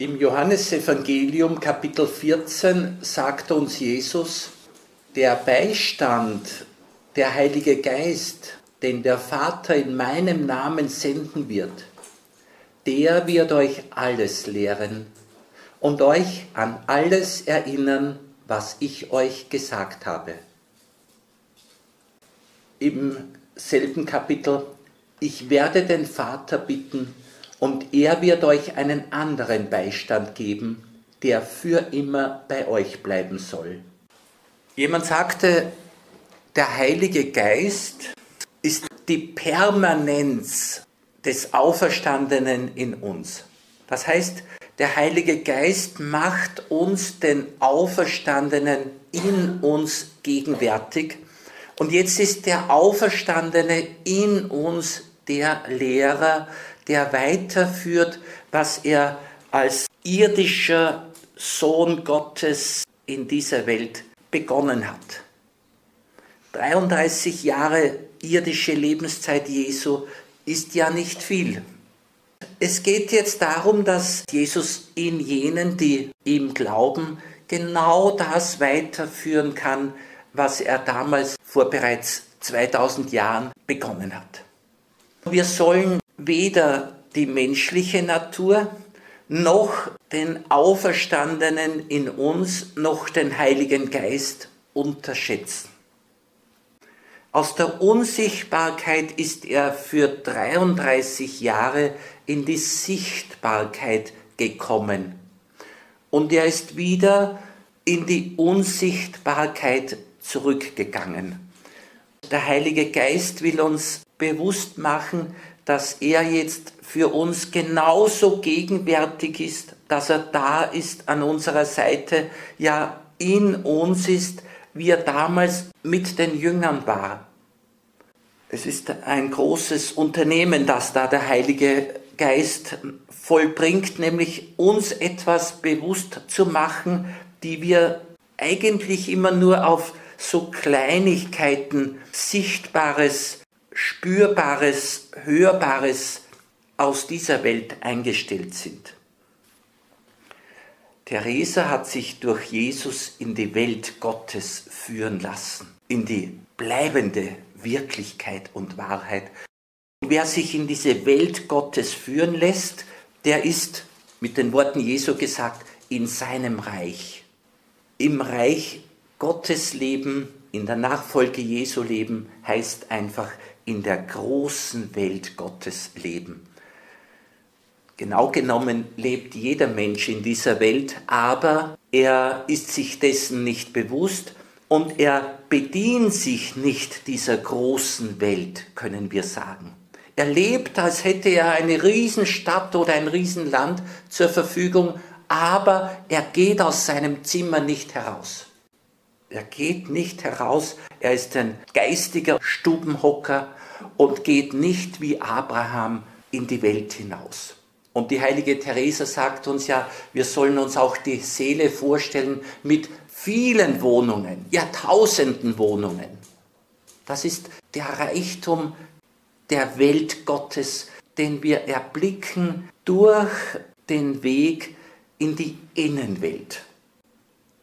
Im Johannesevangelium Kapitel 14 sagt uns Jesus, der Beistand, der Heilige Geist, den der Vater in meinem Namen senden wird, der wird euch alles lehren und euch an alles erinnern, was ich euch gesagt habe. Im selben Kapitel, ich werde den Vater bitten, und er wird euch einen anderen Beistand geben, der für immer bei euch bleiben soll. Jemand sagte, der Heilige Geist ist die Permanenz des Auferstandenen in uns. Das heißt, der Heilige Geist macht uns den Auferstandenen in uns gegenwärtig. Und jetzt ist der Auferstandene in uns der Lehrer, der weiterführt, was er als irdischer Sohn Gottes in dieser Welt begonnen hat. 33 Jahre irdische Lebenszeit Jesu ist ja nicht viel. Es geht jetzt darum, dass Jesus in jenen, die ihm glauben, genau das weiterführen kann, was er damals vor bereits 2000 Jahren begonnen hat. Wir sollen weder die menschliche Natur noch den Auferstandenen in uns noch den Heiligen Geist unterschätzen. Aus der Unsichtbarkeit ist er für 33 Jahre in die Sichtbarkeit gekommen. Und er ist wieder in die Unsichtbarkeit zurückgegangen. Der Heilige Geist will uns bewusst machen, dass er jetzt für uns genauso gegenwärtig ist, dass er da ist an unserer Seite, ja in uns ist, wie er damals mit den Jüngern war. Es ist ein großes Unternehmen, das da der Heilige Geist vollbringt, nämlich uns etwas bewusst zu machen, die wir eigentlich immer nur auf so Kleinigkeiten, Sichtbares Spürbares, Hörbares aus dieser Welt eingestellt sind. Theresa hat sich durch Jesus in die Welt Gottes führen lassen, in die bleibende Wirklichkeit und Wahrheit. Wer sich in diese Welt Gottes führen lässt, der ist, mit den Worten Jesu gesagt, in seinem Reich. Im Reich Gottes leben, in der Nachfolge Jesu leben, heißt einfach in der großen Welt Gottes leben. Genau genommen lebt jeder Mensch in dieser Welt, aber er ist sich dessen nicht bewusst und er bedient sich nicht dieser großen Welt, können wir sagen. Er lebt, als hätte er eine Riesenstadt oder ein Riesenland zur Verfügung, aber er geht aus seinem Zimmer nicht heraus. Er geht nicht heraus, er ist ein geistiger Stubenhocker und geht nicht wie Abraham in die Welt hinaus. Und die heilige Theresa sagt uns ja, wir sollen uns auch die Seele vorstellen mit vielen Wohnungen, Jahrtausenden Wohnungen. Das ist der Reichtum der Welt Gottes, den wir erblicken durch den Weg in die Innenwelt.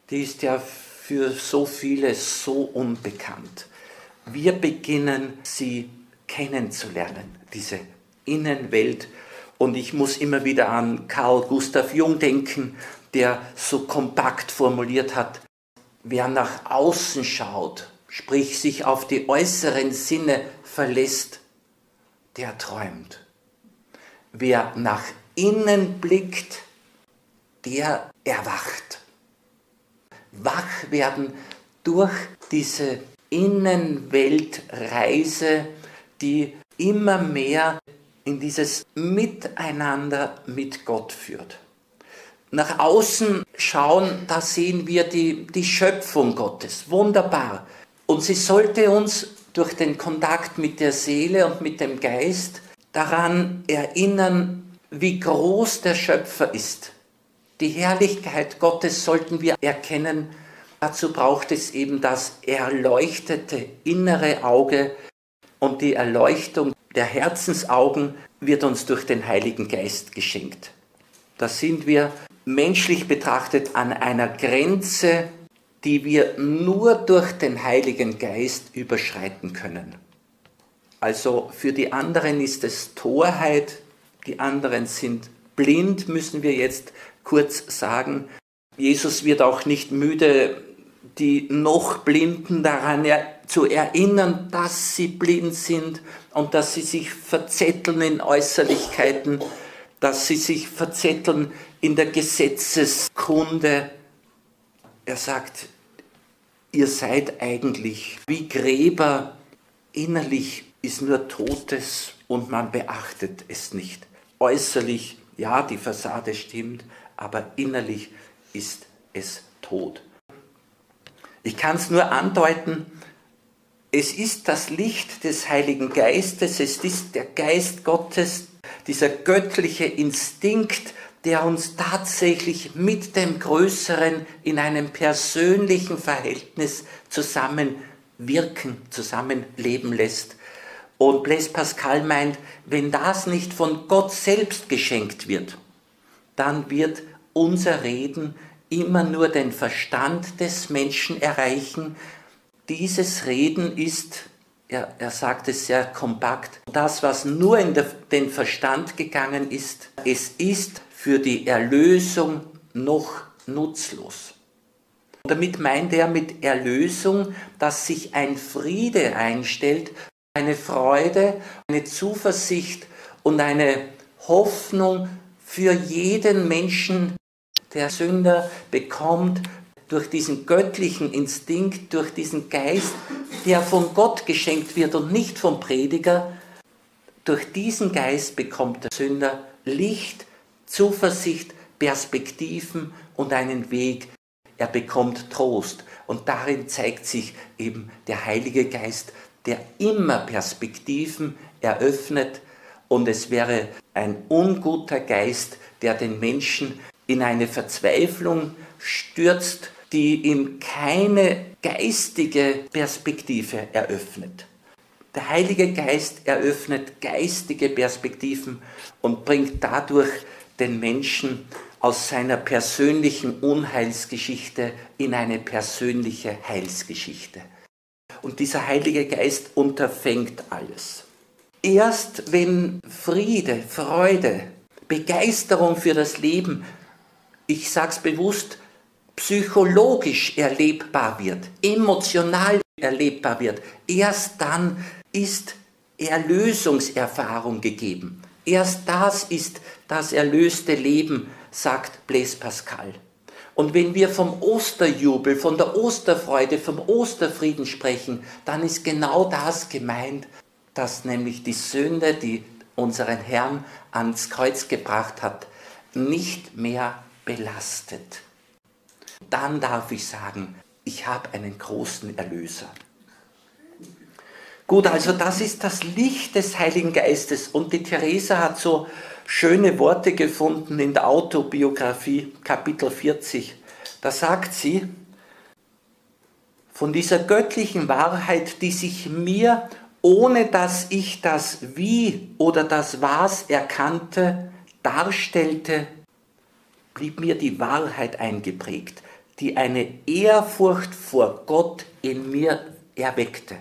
Die ist ja für so viele so unbekannt. Wir beginnen sie kennenzulernen, diese Innenwelt. Und ich muss immer wieder an Karl Gustav Jung denken, der so kompakt formuliert hat, wer nach außen schaut, sprich sich auf die äußeren Sinne verlässt, der träumt. Wer nach innen blickt, der erwacht. Wach werden durch diese Innenweltreise die immer mehr in dieses Miteinander mit Gott führt. Nach außen schauen, da sehen wir die, die Schöpfung Gottes. Wunderbar. Und sie sollte uns durch den Kontakt mit der Seele und mit dem Geist daran erinnern, wie groß der Schöpfer ist. Die Herrlichkeit Gottes sollten wir erkennen. Dazu braucht es eben das erleuchtete innere Auge, und die Erleuchtung der Herzensaugen wird uns durch den Heiligen Geist geschenkt. Da sind wir menschlich betrachtet an einer Grenze, die wir nur durch den Heiligen Geist überschreiten können. Also für die anderen ist es Torheit, die anderen sind blind, müssen wir jetzt kurz sagen. Jesus wird auch nicht müde, die noch Blinden daran zu erinnern, dass sie blind sind und dass sie sich verzetteln in Äußerlichkeiten, dass sie sich verzetteln in der Gesetzeskunde. Er sagt, ihr seid eigentlich wie Gräber, innerlich ist nur Totes und man beachtet es nicht. Äußerlich, ja, die Fassade stimmt, aber innerlich ist es tot. Ich kann es nur andeuten, es ist das Licht des Heiligen Geistes, es ist der Geist Gottes, dieser göttliche Instinkt, der uns tatsächlich mit dem Größeren in einem persönlichen Verhältnis zusammenwirken, zusammenleben lässt. Und Blaise Pascal meint, wenn das nicht von Gott selbst geschenkt wird, dann wird unser Reden immer nur den Verstand des Menschen erreichen. Dieses Reden ist, er, er sagt es sehr kompakt, das, was nur in den Verstand gegangen ist, es ist für die Erlösung noch nutzlos. Und damit meint er mit Erlösung, dass sich ein Friede einstellt, eine Freude, eine Zuversicht und eine Hoffnung für jeden Menschen, der Sünder bekommt, durch diesen göttlichen Instinkt, durch diesen Geist, der von Gott geschenkt wird und nicht vom Prediger, durch diesen Geist bekommt der Sünder Licht, Zuversicht, Perspektiven und einen Weg. Er bekommt Trost. Und darin zeigt sich eben der Heilige Geist, der immer Perspektiven eröffnet. Und es wäre ein unguter Geist, der den Menschen in eine Verzweiflung stürzt, die ihm keine geistige Perspektive eröffnet. Der Heilige Geist eröffnet geistige Perspektiven und bringt dadurch den Menschen aus seiner persönlichen Unheilsgeschichte in eine persönliche Heilsgeschichte. Und dieser Heilige Geist unterfängt alles. Erst wenn Friede, Freude, Begeisterung für das Leben, ich sage es bewusst, psychologisch erlebbar wird, emotional erlebbar wird, erst dann ist Erlösungserfahrung gegeben. Erst das ist das erlöste Leben, sagt Blaise Pascal. Und wenn wir vom Osterjubel, von der Osterfreude, vom Osterfrieden sprechen, dann ist genau das gemeint, dass nämlich die Sünde, die unseren Herrn ans Kreuz gebracht hat, nicht mehr belastet. Dann darf ich sagen, ich habe einen großen Erlöser. Gut, also das ist das Licht des Heiligen Geistes. Und die Theresa hat so schöne Worte gefunden in der Autobiografie, Kapitel 40. Da sagt sie, von dieser göttlichen Wahrheit, die sich mir, ohne dass ich das Wie oder das Was erkannte, darstellte, blieb mir die Wahrheit eingeprägt, die eine Ehrfurcht vor Gott in mir erweckte.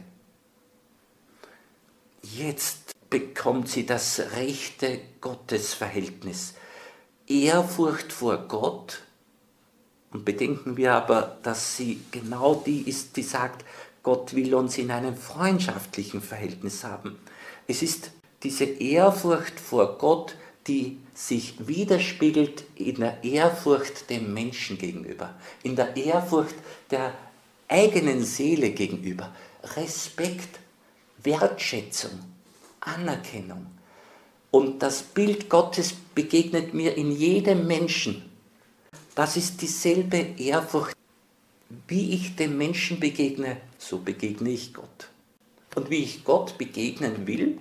Jetzt bekommt sie das rechte Gottesverhältnis. Ehrfurcht vor Gott. Und bedenken wir aber, dass sie genau die ist, die sagt, Gott will uns in einem freundschaftlichen Verhältnis haben. Es ist diese Ehrfurcht vor Gott, die sich widerspiegelt in der Ehrfurcht dem Menschen gegenüber, in der Ehrfurcht der eigenen Seele gegenüber. Respekt, Wertschätzung, Anerkennung. Und das Bild Gottes begegnet mir in jedem Menschen. Das ist dieselbe Ehrfurcht. Wie ich dem Menschen begegne, so begegne ich Gott. Und wie ich Gott begegnen will,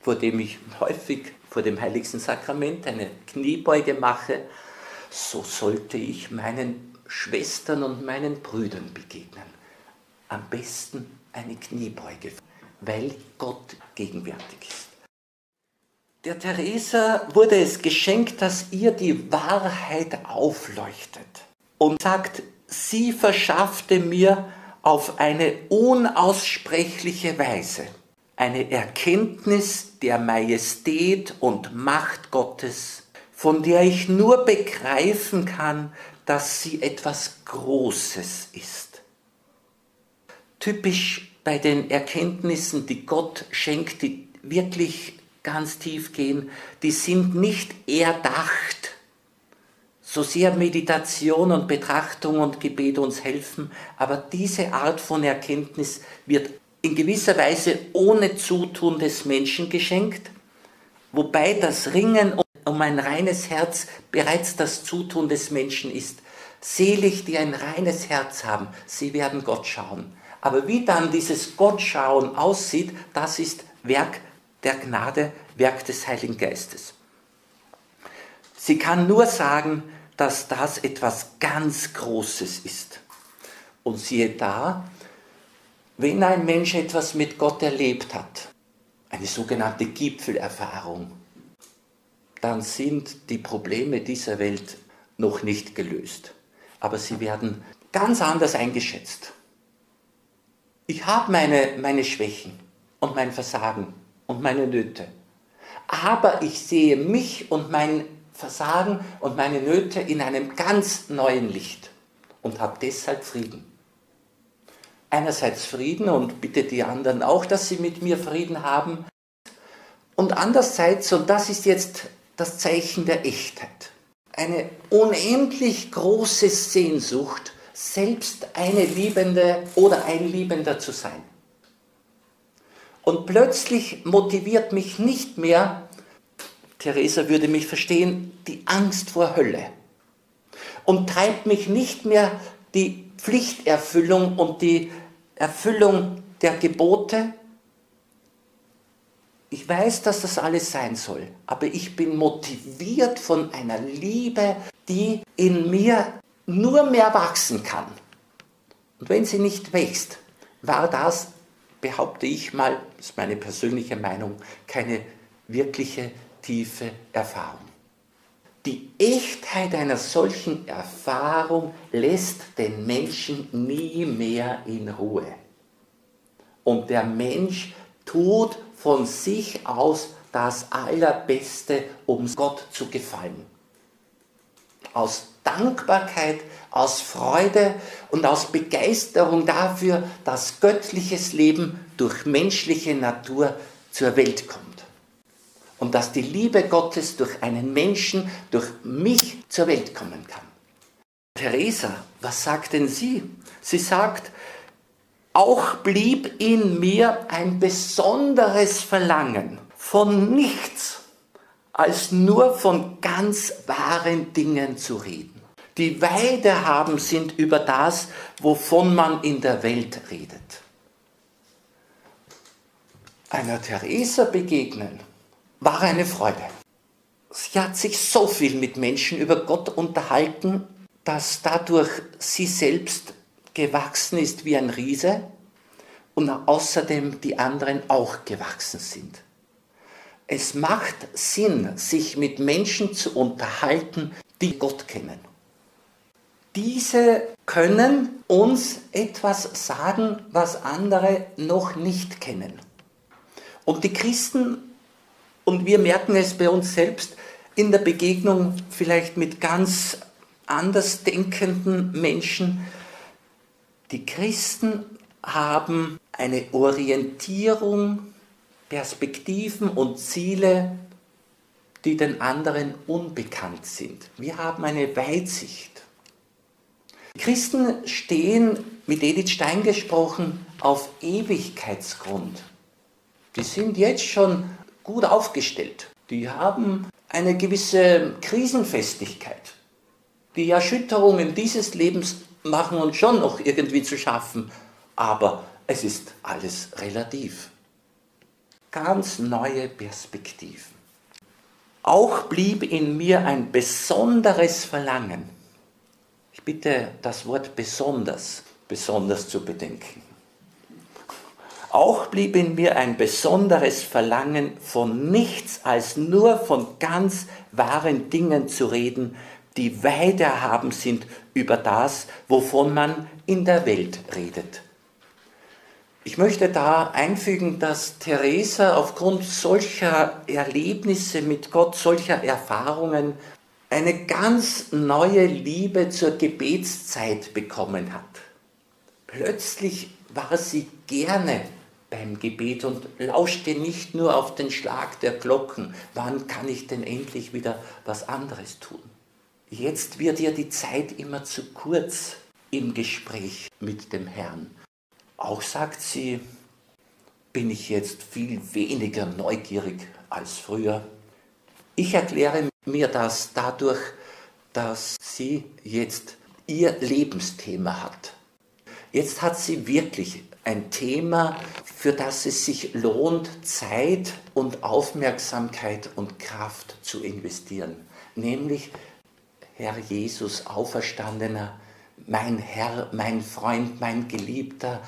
vor dem ich häufig vor dem heiligsten Sakrament eine Kniebeuge mache, so sollte ich meinen Schwestern und meinen Brüdern begegnen. Am besten eine Kniebeuge weil Gott gegenwärtig ist. Der Theresa wurde es geschenkt, dass ihr die Wahrheit aufleuchtet und sagt, sie verschaffte mir auf eine unaussprechliche Weise eine Erkenntnis der Majestät und Macht Gottes, von der ich nur begreifen kann, dass sie etwas Großes ist. Typisch bei den Erkenntnissen, die Gott schenkt, die wirklich ganz tief gehen, die sind nicht erdacht. So sehr Meditation und Betrachtung und Gebet uns helfen, aber diese Art von Erkenntnis wird in gewisser Weise ohne Zutun des Menschen geschenkt, wobei das Ringen um ein reines Herz bereits das Zutun des Menschen ist. Selig, die ein reines Herz haben, sie werden Gott schauen. Aber wie dann dieses Gottschauen aussieht, das ist Werk der Gnade, Werk des Heiligen Geistes. Sie kann nur sagen, dass das etwas ganz Großes ist. Und siehe da, wenn ein Mensch etwas mit Gott erlebt hat, eine sogenannte Gipfelerfahrung, dann sind die Probleme dieser Welt noch nicht gelöst. Aber sie werden ganz anders eingeschätzt. Ich habe meine, meine Schwächen und mein Versagen und meine Nöte. Aber ich sehe mich und mein Versagen und meine Nöte in einem ganz neuen Licht und habe deshalb Frieden. Einerseits Frieden und bitte die anderen auch, dass sie mit mir Frieden haben. Und andererseits, und das ist jetzt das Zeichen der Echtheit, eine unendlich große Sehnsucht, selbst eine Liebende oder ein Liebender zu sein. Und plötzlich motiviert mich nicht mehr, Theresa würde mich verstehen, die Angst vor Hölle. Und treibt mich nicht mehr die Pflichterfüllung und die Erfüllung der Gebote. Ich weiß, dass das alles sein soll, aber ich bin motiviert von einer Liebe, die in mir nur mehr wachsen kann. Und wenn sie nicht wächst, war das behaupte ich mal, ist meine persönliche Meinung, keine wirkliche tiefe Erfahrung. Die Echtheit einer solchen Erfahrung lässt den Menschen nie mehr in Ruhe. Und der Mensch tut von sich aus das Allerbeste, um Gott zu gefallen. Aus Dankbarkeit, aus Freude und aus Begeisterung dafür, dass göttliches Leben durch menschliche Natur zur Welt kommt. Und dass die Liebe Gottes durch einen Menschen, durch mich zur Welt kommen kann. Theresa, was sagt denn sie? Sie sagt, auch blieb in mir ein besonderes Verlangen von nichts als nur von ganz wahren Dingen zu reden. Die Weide haben sind über das, wovon man in der Welt redet. Einer Theresa begegnen war eine Freude. Sie hat sich so viel mit Menschen über Gott unterhalten, dass dadurch sie selbst gewachsen ist wie ein Riese und außerdem die anderen auch gewachsen sind. Es macht Sinn, sich mit Menschen zu unterhalten, die Gott kennen. Diese können uns etwas sagen, was andere noch nicht kennen. Und die Christen, und wir merken es bei uns selbst, in der Begegnung vielleicht mit ganz anders denkenden Menschen, die Christen haben eine Orientierung Perspektiven und Ziele, die den anderen unbekannt sind. Wir haben eine Weitsicht. Christen stehen, mit Edith Stein gesprochen, auf Ewigkeitsgrund. Die sind jetzt schon gut aufgestellt. Die haben eine gewisse Krisenfestigkeit. Die Erschütterungen dieses Lebens machen uns schon noch irgendwie zu schaffen, aber es ist alles relativ ganz neue Perspektiven. Auch blieb in mir ein besonderes Verlangen. Ich bitte das Wort besonders, besonders zu bedenken. Auch blieb in mir ein besonderes Verlangen, von nichts als nur von ganz wahren Dingen zu reden, die weit erhaben sind über das, wovon man in der Welt redet. Ich möchte da einfügen, dass Theresa aufgrund solcher Erlebnisse mit Gott, solcher Erfahrungen, eine ganz neue Liebe zur Gebetszeit bekommen hat. Plötzlich war sie gerne beim Gebet und lauschte nicht nur auf den Schlag der Glocken, wann kann ich denn endlich wieder was anderes tun. Jetzt wird ihr die Zeit immer zu kurz im Gespräch mit dem Herrn. Auch sagt sie, bin ich jetzt viel weniger neugierig als früher. Ich erkläre mir das dadurch, dass sie jetzt ihr Lebensthema hat. Jetzt hat sie wirklich ein Thema, für das es sich lohnt, Zeit und Aufmerksamkeit und Kraft zu investieren. Nämlich, Herr Jesus, auferstandener, mein Herr, mein Freund, mein Geliebter,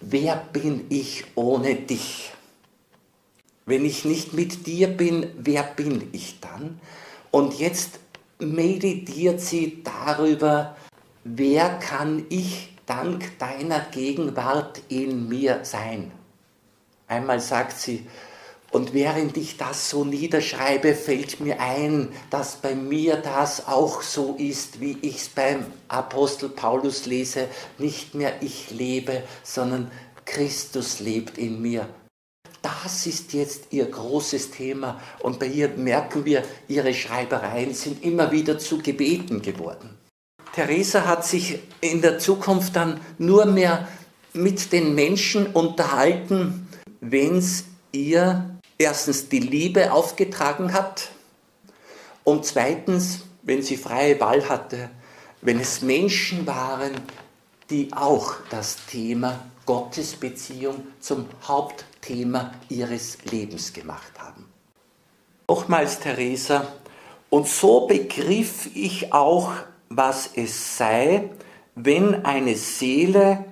wer bin ich ohne dich? Wenn ich nicht mit dir bin, wer bin ich dann? Und jetzt meditiert sie darüber, wer kann ich dank deiner Gegenwart in mir sein. Einmal sagt sie, und während ich das so niederschreibe, fällt mir ein, dass bei mir das auch so ist, wie ich es beim Apostel Paulus lese. Nicht mehr ich lebe, sondern Christus lebt in mir. Das ist jetzt ihr großes Thema. Und bei ihr merken wir, ihre Schreibereien sind immer wieder zu Gebeten geworden. Theresa hat sich in der Zukunft dann nur mehr mit den Menschen unterhalten, wenn es ihr erstens die Liebe aufgetragen hat und zweitens, wenn sie freie Wahl hatte, wenn es Menschen waren, die auch das Thema Gottesbeziehung zum Hauptthema ihres Lebens gemacht haben. Nochmals, Theresa, und so begriff ich auch was es sei, wenn eine Seele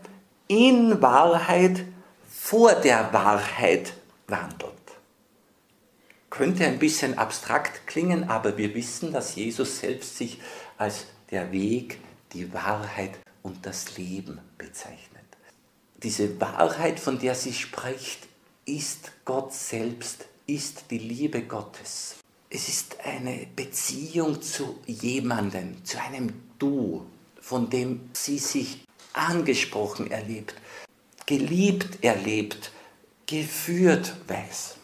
in Wahrheit vor der Wahrheit wandelt. Könnte ein bisschen abstrakt klingen, aber wir wissen, dass Jesus selbst sich als der Weg, die Wahrheit und das Leben bezeichnet. Diese Wahrheit, von der sie spricht, ist Gott selbst, ist die Liebe Gottes. Es ist eine Beziehung zu jemandem, zu einem Du, von dem sie sich angesprochen erlebt, geliebt erlebt, geführt weiß.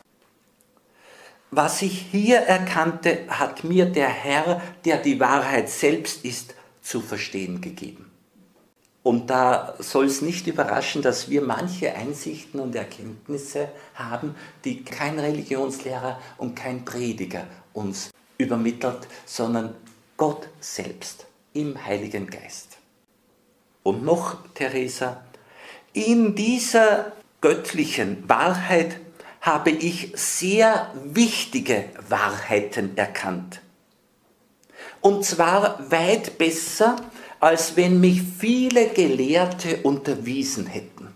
Was ich hier erkannte, hat mir der Herr, der die Wahrheit selbst ist, zu verstehen gegeben. Und da soll es nicht überraschen, dass wir manche Einsichten und Erkenntnisse haben, die kein Religionslehrer und kein Prediger uns übermittelt, sondern Gott selbst im Heiligen Geist. Und noch, Theresa, in dieser göttlichen Wahrheit habe ich sehr wichtige Wahrheiten erkannt. Und zwar weit besser, als wenn mich viele Gelehrte unterwiesen hätten.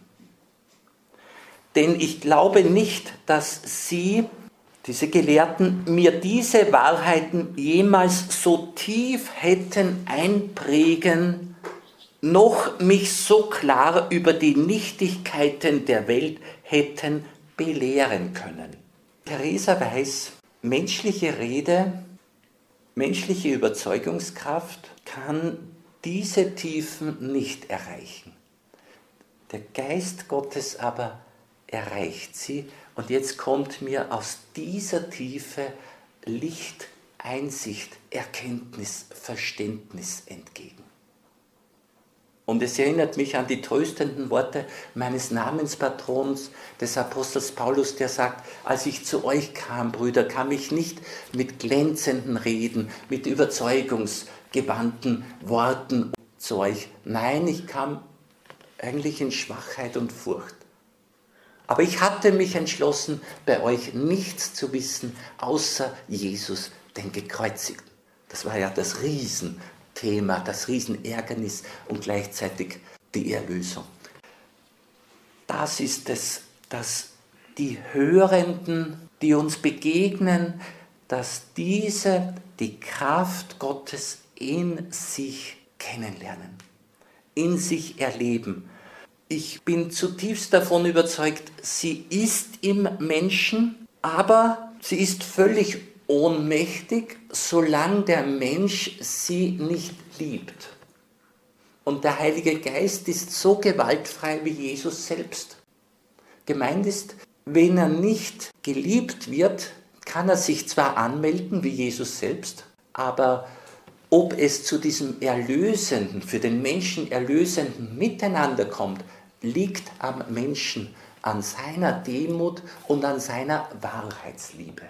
Denn ich glaube nicht, dass sie, diese Gelehrten, mir diese Wahrheiten jemals so tief hätten einprägen, noch mich so klar über die Nichtigkeiten der Welt hätten belehren können. Theresa weiß, menschliche Rede, menschliche Überzeugungskraft kann diese Tiefen nicht erreichen. Der Geist Gottes aber erreicht sie und jetzt kommt mir aus dieser Tiefe Licht, Einsicht, Erkenntnis, Verständnis entgegen. Und es erinnert mich an die tröstenden Worte meines Namenspatrons, des Apostels Paulus, der sagt, als ich zu euch kam, Brüder, kam ich nicht mit glänzenden Reden, mit Überzeugungs- gewandten Worten zu euch. Nein, ich kam eigentlich in Schwachheit und Furcht. Aber ich hatte mich entschlossen, bei euch nichts zu wissen, außer Jesus, den Gekreuzigten. Das war ja das Riesenthema, das Riesenärgernis und gleichzeitig die Erlösung. Das ist es, dass die Hörenden, die uns begegnen, dass diese die Kraft Gottes in sich kennenlernen, in sich erleben. Ich bin zutiefst davon überzeugt, sie ist im Menschen, aber sie ist völlig ohnmächtig, solange der Mensch sie nicht liebt. Und der Heilige Geist ist so gewaltfrei wie Jesus selbst. Gemeint ist, wenn er nicht geliebt wird, kann er sich zwar anmelden wie Jesus selbst, aber ob es zu diesem erlösenden, für den Menschen erlösenden Miteinander kommt, liegt am Menschen, an seiner Demut und an seiner Wahrheitsliebe.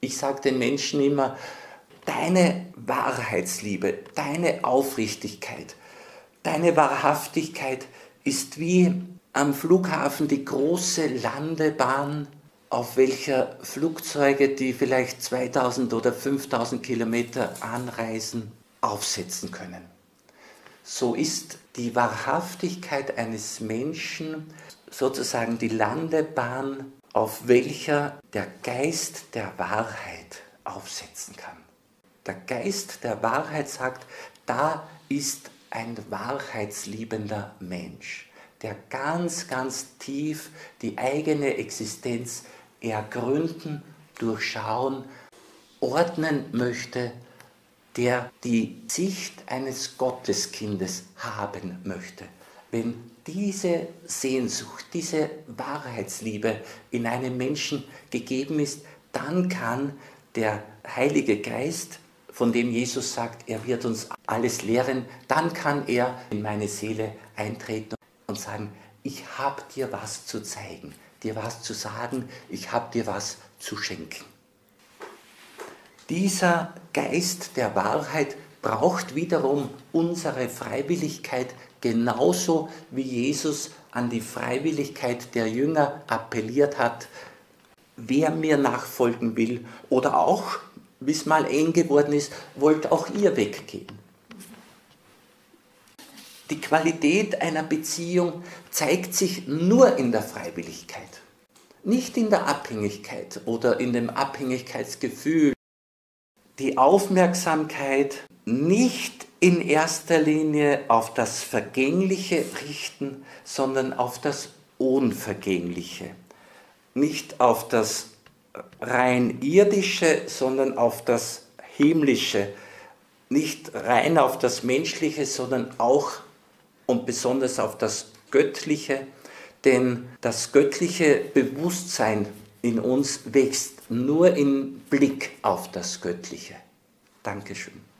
Ich sage den Menschen immer, deine Wahrheitsliebe, deine Aufrichtigkeit, deine Wahrhaftigkeit ist wie am Flughafen die große Landebahn, auf welcher Flugzeuge, die vielleicht 2000 oder 5000 Kilometer anreisen, aufsetzen können. So ist die Wahrhaftigkeit eines Menschen sozusagen die Landebahn, auf welcher der Geist der Wahrheit aufsetzen kann. Der Geist der Wahrheit sagt, da ist ein wahrheitsliebender Mensch, der ganz, ganz tief die eigene Existenz ergründen, durchschauen, ordnen möchte, der die Sicht eines Gotteskindes haben möchte. Wenn diese Sehnsucht, diese Wahrheitsliebe in einem Menschen gegeben ist, dann kann der Heilige Geist, von dem Jesus sagt, er wird uns alles lehren, dann kann er in meine Seele eintreten und sagen, ich habe dir was zu zeigen, dir was zu sagen, ich habe dir was zu schenken. Dieser Geist der Wahrheit braucht wiederum unsere Freiwilligkeit, genauso wie Jesus an die Freiwilligkeit der Jünger appelliert hat. Wer mir nachfolgen will oder auch, wie es mal eng geworden ist, wollt auch ihr weggehen. Die Qualität einer Beziehung zeigt sich nur in der Freiwilligkeit, nicht in der Abhängigkeit oder in dem Abhängigkeitsgefühl. Die Aufmerksamkeit nicht in erster Linie auf das Vergängliche richten, sondern auf das Unvergängliche. Nicht auf das rein irdische, sondern auf das himmlische. Nicht rein auf das menschliche, sondern auch und besonders auf das göttliche. Denn das göttliche Bewusstsein in uns wächst nur im Blick auf das Göttliche. Dankeschön.